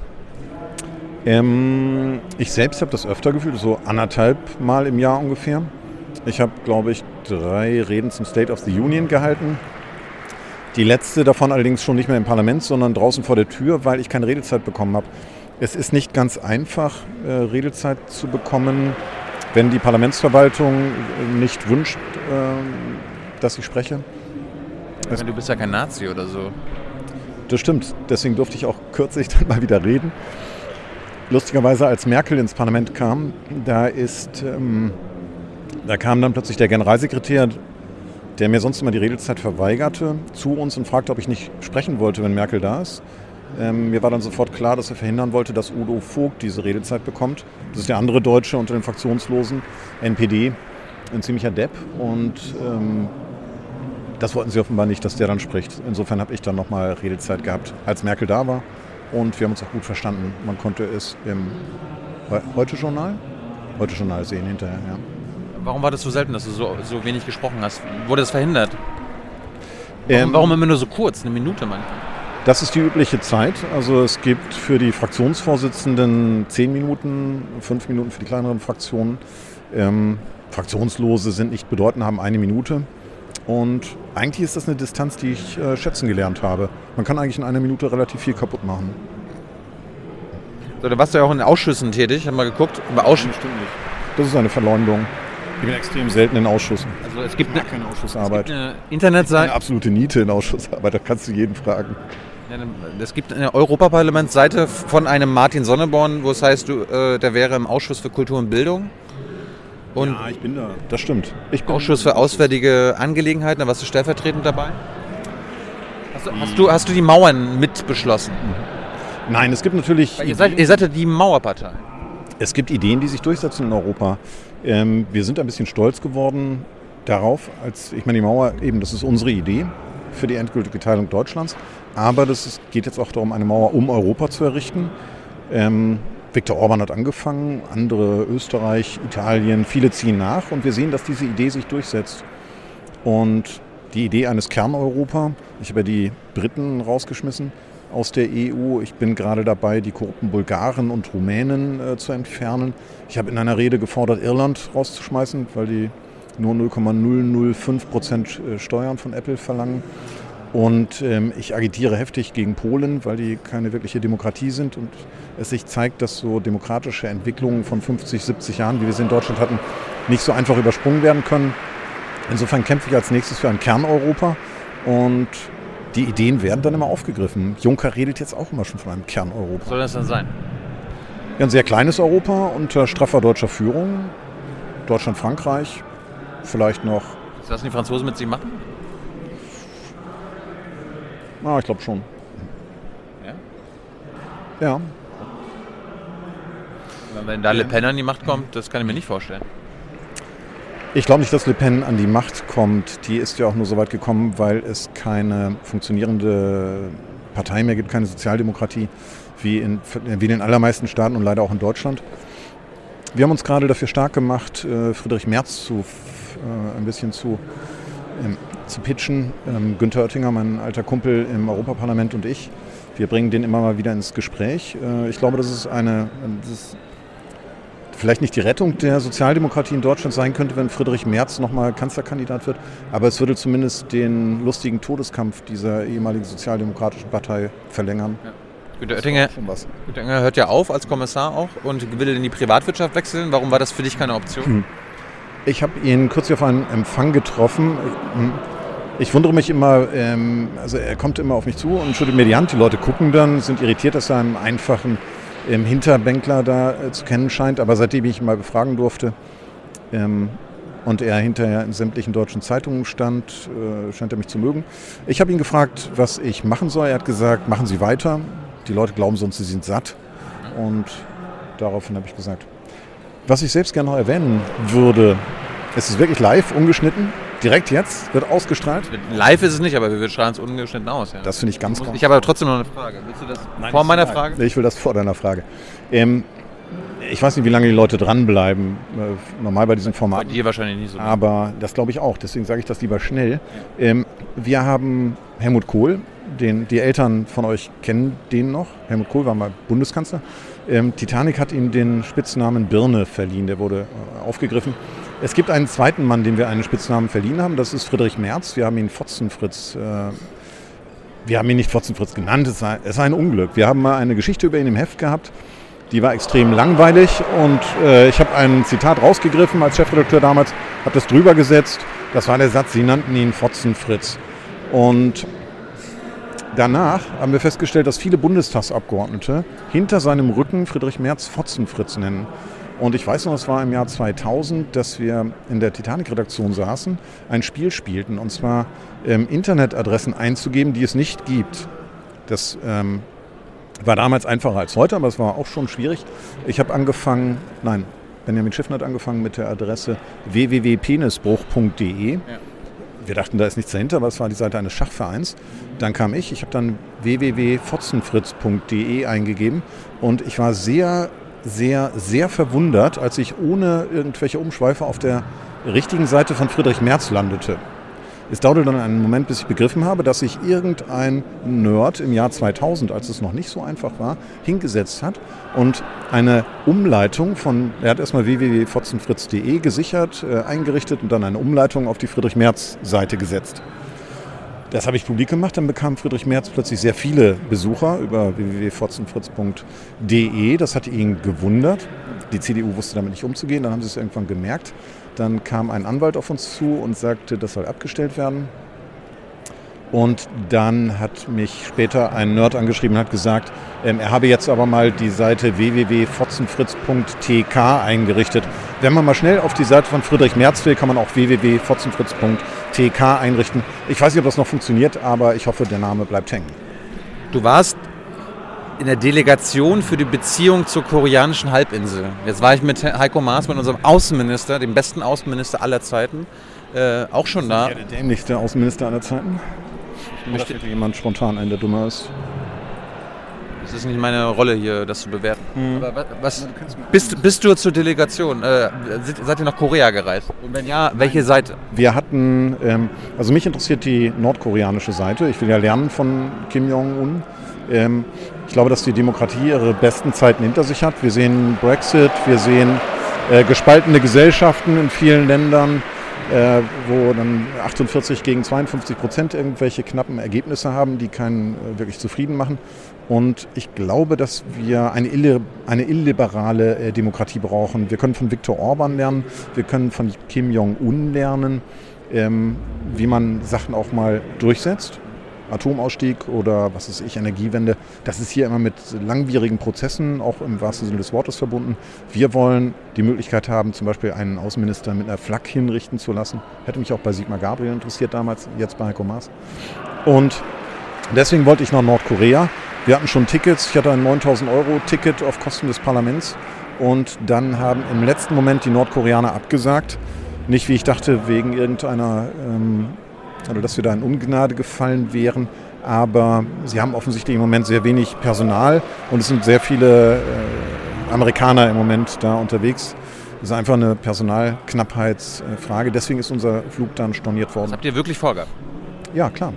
Speaker 2: Ähm, ich selbst habe das öfter gefühlt, so anderthalb Mal im Jahr ungefähr. Ich habe, glaube ich, drei Reden zum State of the Union gehalten. Die letzte davon allerdings schon nicht mehr im Parlament, sondern draußen vor der Tür, weil ich keine Redezeit bekommen habe. Es ist nicht ganz einfach, äh, Redezeit zu bekommen, wenn die Parlamentsverwaltung nicht wünscht, äh, dass ich spreche.
Speaker 1: Es du bist ja kein Nazi oder so.
Speaker 2: Das stimmt. Deswegen durfte ich auch kürzlich <laughs> dann mal wieder reden. Lustigerweise, als Merkel ins Parlament kam, da ist, ähm, da kam dann plötzlich der Generalsekretär der mir sonst immer die Redezeit verweigerte, zu uns und fragte, ob ich nicht sprechen wollte, wenn Merkel da ist. Ähm, mir war dann sofort klar, dass er verhindern wollte, dass Udo Vogt diese Redezeit bekommt. Das ist der andere Deutsche unter den Fraktionslosen, NPD, ein ziemlicher Depp. Und ähm, das wollten sie offenbar nicht, dass der dann spricht. Insofern habe ich dann nochmal Redezeit gehabt, als Merkel da war. Und wir haben uns auch gut verstanden. Man konnte es im Heute-Journal? Heute-Journal sehen hinterher, ja.
Speaker 1: Warum war das so selten, dass du so, so wenig gesprochen hast? Wurde das verhindert? Warum, ähm, warum immer nur so kurz, eine Minute manchmal?
Speaker 2: Das ist die übliche Zeit. Also es gibt für die Fraktionsvorsitzenden zehn Minuten, fünf Minuten für die kleineren Fraktionen. Ähm, Fraktionslose sind nicht bedeutend, haben eine Minute. Und eigentlich ist das eine Distanz, die ich äh, schätzen gelernt habe. Man kann eigentlich in einer Minute relativ viel kaputt machen.
Speaker 1: So, da warst du ja auch in Ausschüssen tätig, Ich habe mal geguckt.
Speaker 2: Über Ausschüsse. Stimmt nicht. Das ist eine Verleumdung. Ich bin extrem selten in Ausschüssen.
Speaker 1: Also es gibt
Speaker 2: eine, keine Ausschussarbeit.
Speaker 1: Es gibt eine Internetseite.
Speaker 2: Eine absolute Niete in Ausschussarbeit, da kannst du jeden fragen.
Speaker 1: Es gibt eine Europaparlamentsseite von einem Martin Sonneborn, wo es heißt, du, äh, der wäre im Ausschuss für Kultur und Bildung.
Speaker 2: Und ja, ich bin da. Das stimmt.
Speaker 1: Ich bin Ausschuss für Auswärtige Angelegenheiten, da warst du stellvertretend dabei? Hast du, hast du, hast du die Mauern mitbeschlossen?
Speaker 2: Nein, es gibt natürlich.
Speaker 1: Ihr seid, ihr seid ja die Mauerpartei.
Speaker 2: Es gibt Ideen, die sich durchsetzen in Europa. Ähm, wir sind ein bisschen stolz geworden darauf, als ich meine, die Mauer eben, das ist unsere Idee für die endgültige Teilung Deutschlands. Aber ist, geht jetzt auch darum, eine Mauer um Europa zu errichten. Ähm, Viktor Orban hat angefangen, andere Österreich, Italien, viele ziehen nach und wir sehen, dass diese Idee sich durchsetzt. Und die Idee eines Kerneuropa, ich habe ja die Briten rausgeschmissen, aus der EU. Ich bin gerade dabei, die korrupten Bulgaren und Rumänen äh, zu entfernen. Ich habe in einer Rede gefordert, Irland rauszuschmeißen, weil die nur 0,005 Prozent äh, Steuern von Apple verlangen. Und ähm, ich agitiere heftig gegen Polen, weil die keine wirkliche Demokratie sind und es sich zeigt, dass so demokratische Entwicklungen von 50, 70 Jahren, wie wir sie in Deutschland hatten, nicht so einfach übersprungen werden können. Insofern kämpfe ich als nächstes für ein Kerneuropa und die Ideen werden dann immer aufgegriffen. Juncker redet jetzt auch immer schon von einem Kerneuropa.
Speaker 1: Was soll das dann sein?
Speaker 2: Ja, ein sehr kleines Europa unter straffer deutscher Führung. Deutschland, Frankreich, vielleicht noch.
Speaker 1: Was lassen die Franzosen mit sich machen?
Speaker 2: Ah, ich glaube schon. Ja? Ja.
Speaker 1: Wenn da Le Pen an die Macht kommt, das kann ich mir nicht vorstellen.
Speaker 2: Ich glaube nicht, dass Le Pen an die Macht kommt. Die ist ja auch nur so weit gekommen, weil es keine funktionierende Partei mehr gibt, keine Sozialdemokratie, wie in, wie in den allermeisten Staaten und leider auch in Deutschland. Wir haben uns gerade dafür stark gemacht, äh, Friedrich Merz zu, äh, ein bisschen zu, ähm, zu pitchen. Ähm, Günther Oettinger, mein alter Kumpel im Europaparlament und ich, wir bringen den immer mal wieder ins Gespräch. Äh, ich glaube, das ist eine, das vielleicht nicht die Rettung der Sozialdemokratie in Deutschland sein könnte, wenn Friedrich Merz nochmal Kanzlerkandidat wird, aber es würde zumindest den lustigen Todeskampf dieser ehemaligen sozialdemokratischen Partei verlängern.
Speaker 1: Ja. Günter Oettinger, Oettinger hört ja auf als Kommissar auch und will in die Privatwirtschaft wechseln. Warum war das für dich keine Option? Hm.
Speaker 2: Ich habe ihn kürzlich auf einem Empfang getroffen. Hm. Ich wundere mich immer, ähm, also er kommt immer auf mich zu und schüttelt mir die Hand. Die Leute gucken dann, sind irritiert, dass er einen einfachen ähm, Hinterbänkler da äh, zu kennen scheint. Aber seitdem ich ihn mal befragen durfte ähm, und er hinterher in sämtlichen deutschen Zeitungen stand, äh, scheint er mich zu mögen. Ich habe ihn gefragt, was ich machen soll. Er hat gesagt, machen Sie weiter. Die Leute glauben sonst, sie sind satt. Und daraufhin habe ich gesagt, was ich selbst gerne noch erwähnen würde, es ist wirklich live, ungeschnitten, direkt jetzt, wird ausgestrahlt.
Speaker 1: Live ist es nicht, aber wir strahlen es ungeschnitten aus. Ja.
Speaker 2: Das finde ich ganz
Speaker 1: gut. Ich habe aber trotzdem noch eine Frage. Willst du das Nein, vor meiner Frage?
Speaker 2: Ich will das vor deiner Frage. Ähm, ich weiß nicht, wie lange die Leute dranbleiben, äh, normal bei diesem Format.
Speaker 1: Bei dir wahrscheinlich nicht so.
Speaker 2: Aber das glaube ich auch, deswegen sage ich das lieber schnell. Ähm, wir haben Helmut Kohl, den, die Eltern von euch kennen den noch. Helmut Kohl war mal Bundeskanzler. Ähm, Titanic hat ihm den Spitznamen Birne verliehen, der wurde äh, aufgegriffen. Es gibt einen zweiten Mann, dem wir einen Spitznamen verliehen haben, das ist Friedrich Merz. Wir haben ihn Fotzenfritz. Äh, wir haben ihn nicht Fotzenfritz genannt, es war, es war ein Unglück. Wir haben mal eine Geschichte über ihn im Heft gehabt, die war extrem langweilig und äh, ich habe ein Zitat rausgegriffen als Chefredakteur damals, habe das drüber gesetzt. Das war der Satz, sie nannten ihn Fotzenfritz. Und Danach haben wir festgestellt, dass viele Bundestagsabgeordnete hinter seinem Rücken Friedrich Merz Fotzenfritz nennen. Und ich weiß noch, es war im Jahr 2000, dass wir in der Titanic-Redaktion saßen, ein Spiel spielten, und zwar ähm, Internetadressen einzugeben, die es nicht gibt. Das ähm, war damals einfacher als heute, aber es war auch schon schwierig. Ich habe angefangen, nein, Benjamin Schiffner hat angefangen mit der Adresse www.penisbruch.de. Ja wir dachten, da ist nichts dahinter, aber es war die Seite eines Schachvereins. Dann kam ich, ich habe dann www.fotzenfritz.de eingegeben und ich war sehr, sehr, sehr verwundert, als ich ohne irgendwelche Umschweife auf der richtigen Seite von Friedrich Merz landete. Es dauerte dann einen Moment, bis ich begriffen habe, dass sich irgendein Nerd im Jahr 2000, als es noch nicht so einfach war, hingesetzt hat und eine Umleitung von, er hat erstmal www.fotzenfritz.de gesichert, äh, eingerichtet und dann eine Umleitung auf die Friedrich-Merz-Seite gesetzt. Das habe ich publik gemacht, dann bekam Friedrich Merz plötzlich sehr viele Besucher über www.fotzenfritz.de. Das hat ihn gewundert. Die CDU wusste damit nicht umzugehen, dann haben sie es irgendwann gemerkt. Dann kam ein Anwalt auf uns zu und sagte, das soll abgestellt werden. Und dann hat mich später ein Nerd angeschrieben und hat gesagt, ähm, er habe jetzt aber mal die Seite www.fotzenfritz.tk eingerichtet. Wenn man mal schnell auf die Seite von Friedrich Merz will, kann man auch www.fotzenfritz.tk einrichten. Ich weiß nicht, ob das noch funktioniert, aber ich hoffe, der Name bleibt hängen.
Speaker 1: Du warst in der Delegation für die Beziehung zur koreanischen Halbinsel. Jetzt war ich mit Heiko Maas, mit unserem Außenminister, dem besten Außenminister aller Zeiten, äh, auch schon da.
Speaker 2: Der dämlichste Außenminister aller Zeiten? Möchte Oder jemand spontan ein, der dummer ist?
Speaker 1: Das ist nicht meine Rolle hier, das zu bewerten. Mhm. Aber was, bist, bist du zur Delegation? Äh, seid ihr nach Korea gereist? Und wenn ja, welche Seite?
Speaker 2: Wir hatten, ähm, also mich interessiert die nordkoreanische Seite. Ich will ja lernen von Kim Jong-un. Ähm, ich glaube, dass die Demokratie ihre besten Zeiten hinter sich hat. Wir sehen Brexit, wir sehen äh, gespaltene Gesellschaften in vielen Ländern, äh, wo dann 48 gegen 52 Prozent irgendwelche knappen Ergebnisse haben, die keinen äh, wirklich zufrieden machen. Und ich glaube, dass wir eine, ille, eine illiberale äh, Demokratie brauchen. Wir können von Viktor Orban lernen, wir können von Kim Jong-un lernen, ähm, wie man Sachen auch mal durchsetzt. Atomausstieg oder was ist ich, Energiewende, das ist hier immer mit langwierigen Prozessen, auch im wahrsten Sinne des Wortes verbunden. Wir wollen die Möglichkeit haben, zum Beispiel einen Außenminister mit einer Flak hinrichten zu lassen. Hätte mich auch bei Sigmar Gabriel interessiert damals, jetzt bei Heiko Maas. Und deswegen wollte ich nach Nordkorea. Wir hatten schon Tickets. Ich hatte ein 9000 Euro Ticket auf Kosten des Parlaments Und dann haben im letzten Moment die Nordkoreaner abgesagt. Nicht, wie ich dachte, wegen irgendeiner, ähm, oder dass wir da in Ungnade gefallen wären, aber sie haben offensichtlich im Moment sehr wenig Personal und es sind sehr viele äh, Amerikaner im Moment da unterwegs. Das ist einfach eine Personalknappheitsfrage. Deswegen ist unser Flug dann storniert worden.
Speaker 1: Das habt ihr wirklich vorgehabt?
Speaker 2: Ja, klar.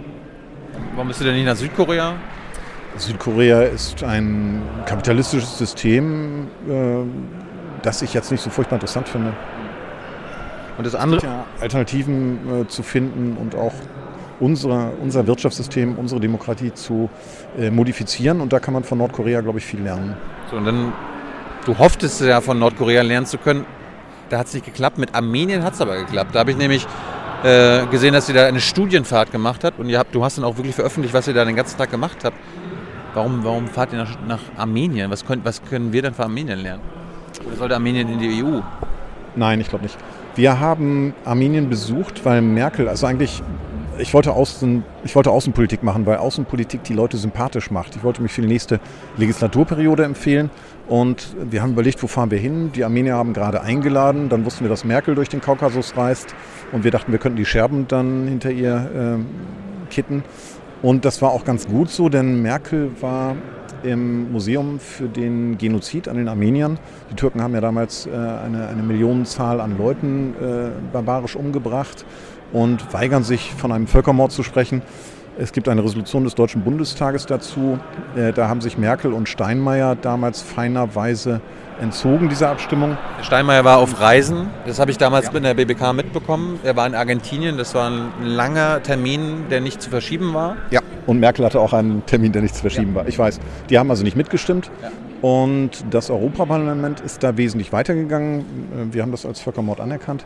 Speaker 1: Warum bist du denn nicht nach Südkorea?
Speaker 2: Südkorea ist ein kapitalistisches System, äh, das ich jetzt nicht so furchtbar interessant finde. Und das andere, ja, Alternativen äh, zu finden und auch unsere, unser Wirtschaftssystem, unsere Demokratie zu äh, modifizieren. Und da kann man von Nordkorea, glaube ich, viel lernen.
Speaker 1: So, und dann, du hofftest ja von Nordkorea lernen zu können. Da hat es nicht geklappt. Mit Armenien hat es aber geklappt. Da habe ich nämlich äh, gesehen, dass ihr da eine Studienfahrt gemacht habt. Und ihr habt, du hast dann auch wirklich veröffentlicht, was ihr da den ganzen Tag gemacht habt. Warum, warum fahrt ihr nach, nach Armenien? Was, könnt, was können wir dann von Armenien lernen? Oder sollte Armenien in die EU?
Speaker 2: Nein, ich glaube nicht. Wir haben Armenien besucht, weil Merkel, also eigentlich, ich wollte, Außen, ich wollte Außenpolitik machen, weil Außenpolitik die Leute sympathisch macht. Ich wollte mich für die nächste Legislaturperiode empfehlen und wir haben überlegt, wo fahren wir hin. Die Armenier haben gerade eingeladen, dann wussten wir, dass Merkel durch den Kaukasus reist und wir dachten, wir könnten die Scherben dann hinter ihr äh, kitten. Und das war auch ganz gut so, denn Merkel war im Museum für den Genozid an den Armeniern. Die Türken haben ja damals äh, eine, eine Millionenzahl an Leuten äh, barbarisch umgebracht und weigern sich von einem Völkermord zu sprechen. Es gibt eine Resolution des Deutschen Bundestages dazu. Äh, da haben sich Merkel und Steinmeier damals feinerweise entzogen, dieser Abstimmung.
Speaker 1: Steinmeier war auf Reisen, das habe ich damals ja. in der BBK mitbekommen. Er war in Argentinien, das war ein langer Termin, der nicht zu verschieben war.
Speaker 2: Ja, und Merkel hatte auch einen Termin, der nicht zu verschieben ja. war. Ich weiß, die haben also nicht mitgestimmt. Ja. Und das Europaparlament ist da wesentlich weitergegangen. Wir haben das als Völkermord anerkannt.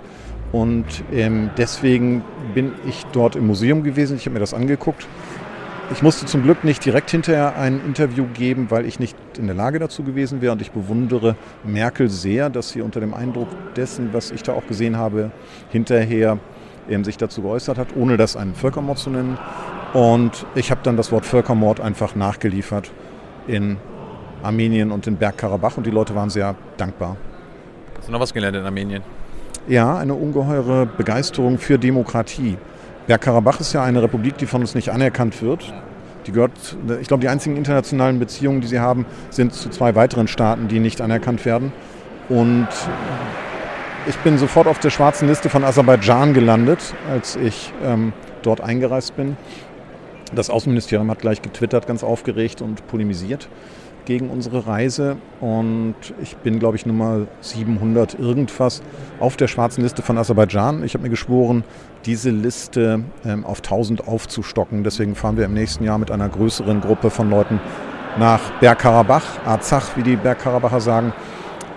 Speaker 2: Und ähm, deswegen bin ich dort im Museum gewesen. Ich habe mir das angeguckt ich musste zum Glück nicht direkt hinterher ein Interview geben, weil ich nicht in der Lage dazu gewesen wäre. Und ich bewundere Merkel sehr, dass sie unter dem Eindruck dessen, was ich da auch gesehen habe, hinterher eben sich dazu geäußert hat, ohne das einen Völkermord zu nennen. Und ich habe dann das Wort Völkermord einfach nachgeliefert in Armenien und in Bergkarabach und die Leute waren sehr dankbar.
Speaker 1: Hast du noch was gelernt in Armenien?
Speaker 2: Ja, eine ungeheure Begeisterung für Demokratie. Bergkarabach ist ja eine Republik, die von uns nicht anerkannt wird. Die gehört, ich glaube, die einzigen internationalen Beziehungen, die sie haben, sind zu zwei weiteren Staaten, die nicht anerkannt werden. Und ich bin sofort auf der schwarzen Liste von Aserbaidschan gelandet, als ich ähm, dort eingereist bin. Das Außenministerium hat gleich getwittert, ganz aufgeregt und polemisiert gegen unsere Reise. Und ich bin, glaube ich, Nummer 700 irgendwas auf der schwarzen Liste von Aserbaidschan. Ich habe mir geschworen, diese Liste ähm, auf 1000 aufzustocken. Deswegen fahren wir im nächsten Jahr mit einer größeren Gruppe von Leuten nach Bergkarabach, Arzach, wie die Bergkarabacher sagen,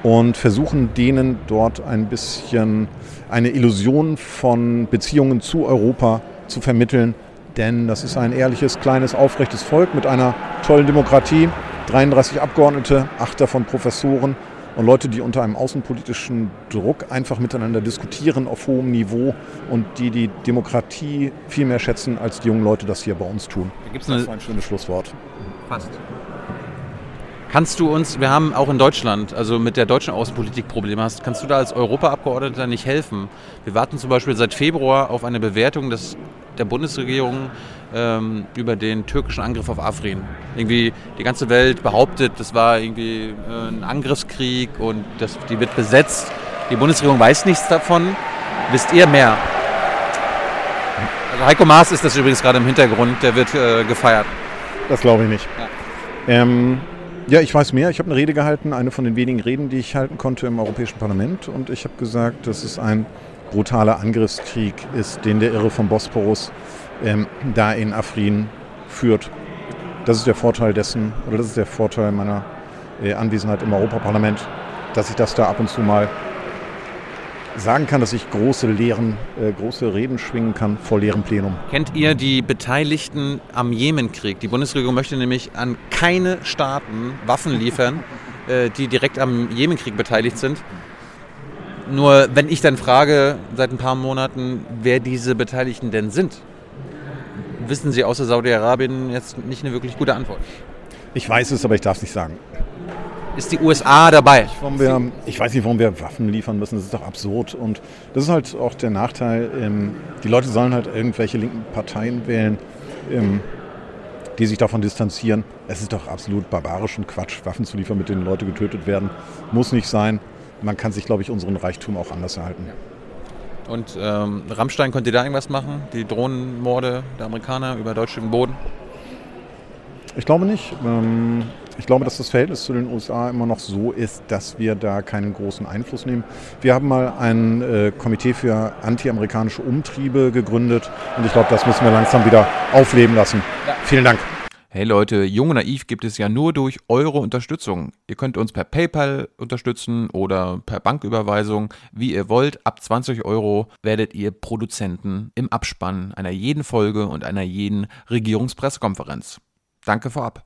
Speaker 2: und versuchen denen dort ein bisschen eine Illusion von Beziehungen zu Europa zu vermitteln. Denn das ist ein ehrliches, kleines, aufrechtes Volk mit einer tollen Demokratie. 33 Abgeordnete, acht davon Professoren und Leute, die unter einem außenpolitischen Druck einfach miteinander diskutieren auf hohem Niveau und die die Demokratie viel mehr schätzen, als die jungen Leute das hier bei uns tun.
Speaker 1: Da das war ein schönes Schlusswort. Fast. Kannst du uns, wir haben auch in Deutschland, also mit der deutschen Außenpolitik Probleme hast, kannst du da als Europaabgeordneter nicht helfen? Wir warten zum Beispiel seit Februar auf eine Bewertung des, der Bundesregierung ähm, über den türkischen Angriff auf Afrin. Irgendwie die ganze Welt behauptet, das war irgendwie äh, ein Angriffskrieg und das, die wird besetzt. Die Bundesregierung weiß nichts davon. Wisst ihr mehr? Also Heiko Maas ist das übrigens gerade im Hintergrund, der wird äh, gefeiert.
Speaker 2: Das glaube ich nicht. Ja. Ähm, ja, ich weiß mehr. Ich habe eine Rede gehalten, eine von den wenigen Reden, die ich halten konnte im Europäischen Parlament. Und ich habe gesagt, dass es ein brutaler Angriffskrieg ist, den der Irre vom Bosporus ähm, da in Afrin führt. Das ist der Vorteil dessen, oder das ist der Vorteil meiner äh, Anwesenheit im Europaparlament, dass ich das da ab und zu mal sagen kann, dass ich große Lehren, äh, große Reden schwingen kann vor leerem Plenum.
Speaker 1: Kennt ihr die Beteiligten am Jemenkrieg? Die Bundesregierung möchte nämlich an keine Staaten Waffen liefern, äh, die direkt am Jemenkrieg beteiligt sind. Nur wenn ich dann frage seit ein paar Monaten, wer diese Beteiligten denn sind, wissen Sie außer Saudi-Arabien jetzt nicht eine wirklich gute Antwort.
Speaker 2: Ich weiß es, aber ich darf es nicht sagen.
Speaker 1: Ist die USA dabei.
Speaker 2: Warum wir, ich weiß nicht, warum wir Waffen liefern müssen. Das ist doch absurd. Und das ist halt auch der Nachteil. Ähm, die Leute sollen halt irgendwelche linken Parteien wählen, ähm, die sich davon distanzieren. Es ist doch absolut barbarisch und Quatsch, Waffen zu liefern, mit denen Leute getötet werden. Muss nicht sein. Man kann sich, glaube ich, unseren Reichtum auch anders erhalten.
Speaker 1: Und ähm, Rammstein, könnt ihr da irgendwas machen? Die Drohnenmorde der Amerikaner über deutschen Boden?
Speaker 2: Ich glaube nicht. Ähm, ich glaube, dass das Verhältnis zu den USA immer noch so ist, dass wir da keinen großen Einfluss nehmen. Wir haben mal ein äh, Komitee für anti-amerikanische Umtriebe gegründet und ich glaube, das müssen wir langsam wieder aufleben lassen. Ja. Vielen Dank.
Speaker 1: Hey Leute, Jung und Naiv gibt es ja nur durch eure Unterstützung. Ihr könnt uns per PayPal unterstützen oder per Banküberweisung, wie ihr wollt. Ab 20 Euro werdet ihr Produzenten im Abspann einer jeden Folge und einer jeden Regierungspressekonferenz. Danke vorab.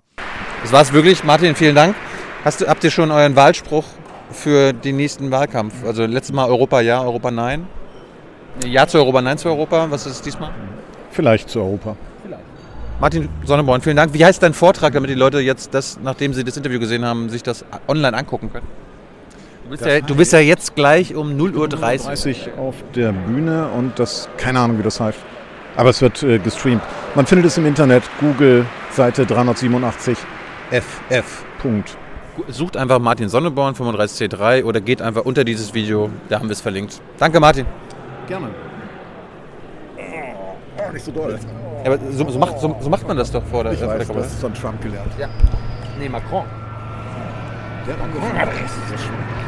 Speaker 1: Das war's wirklich. Martin, vielen Dank. Hast du, habt ihr schon euren Wahlspruch für den nächsten Wahlkampf? Also letztes Mal Europa ja, Europa nein. Ja zu Europa, nein zu Europa. Was ist es diesmal?
Speaker 2: Vielleicht zu Europa.
Speaker 1: Martin Sonneborn, vielen Dank. Wie heißt dein Vortrag, damit die Leute jetzt, das, nachdem sie das Interview gesehen haben, sich das online angucken können? Du bist, ja, du bist ja, jetzt gleich um 0.30
Speaker 2: Uhr auf der Bühne und das, keine Ahnung, wie das heißt. Aber es wird äh, gestreamt. Man findet es im Internet, Google, Seite 387 ff.
Speaker 1: Sucht einfach Martin Sonneborn 35C3 oder geht einfach unter dieses Video, da haben wir es verlinkt. Danke, Martin.
Speaker 2: Gerne.
Speaker 1: Oh, nicht so doll. Ja, aber so, so, macht, so, so, macht man das doch vor der,
Speaker 2: ich
Speaker 1: äh,
Speaker 2: weiß, der. Das ist von Trump gelernt.
Speaker 1: Ja. Nee, Macron.
Speaker 2: Der hat angefangen. Ja, das ist schon.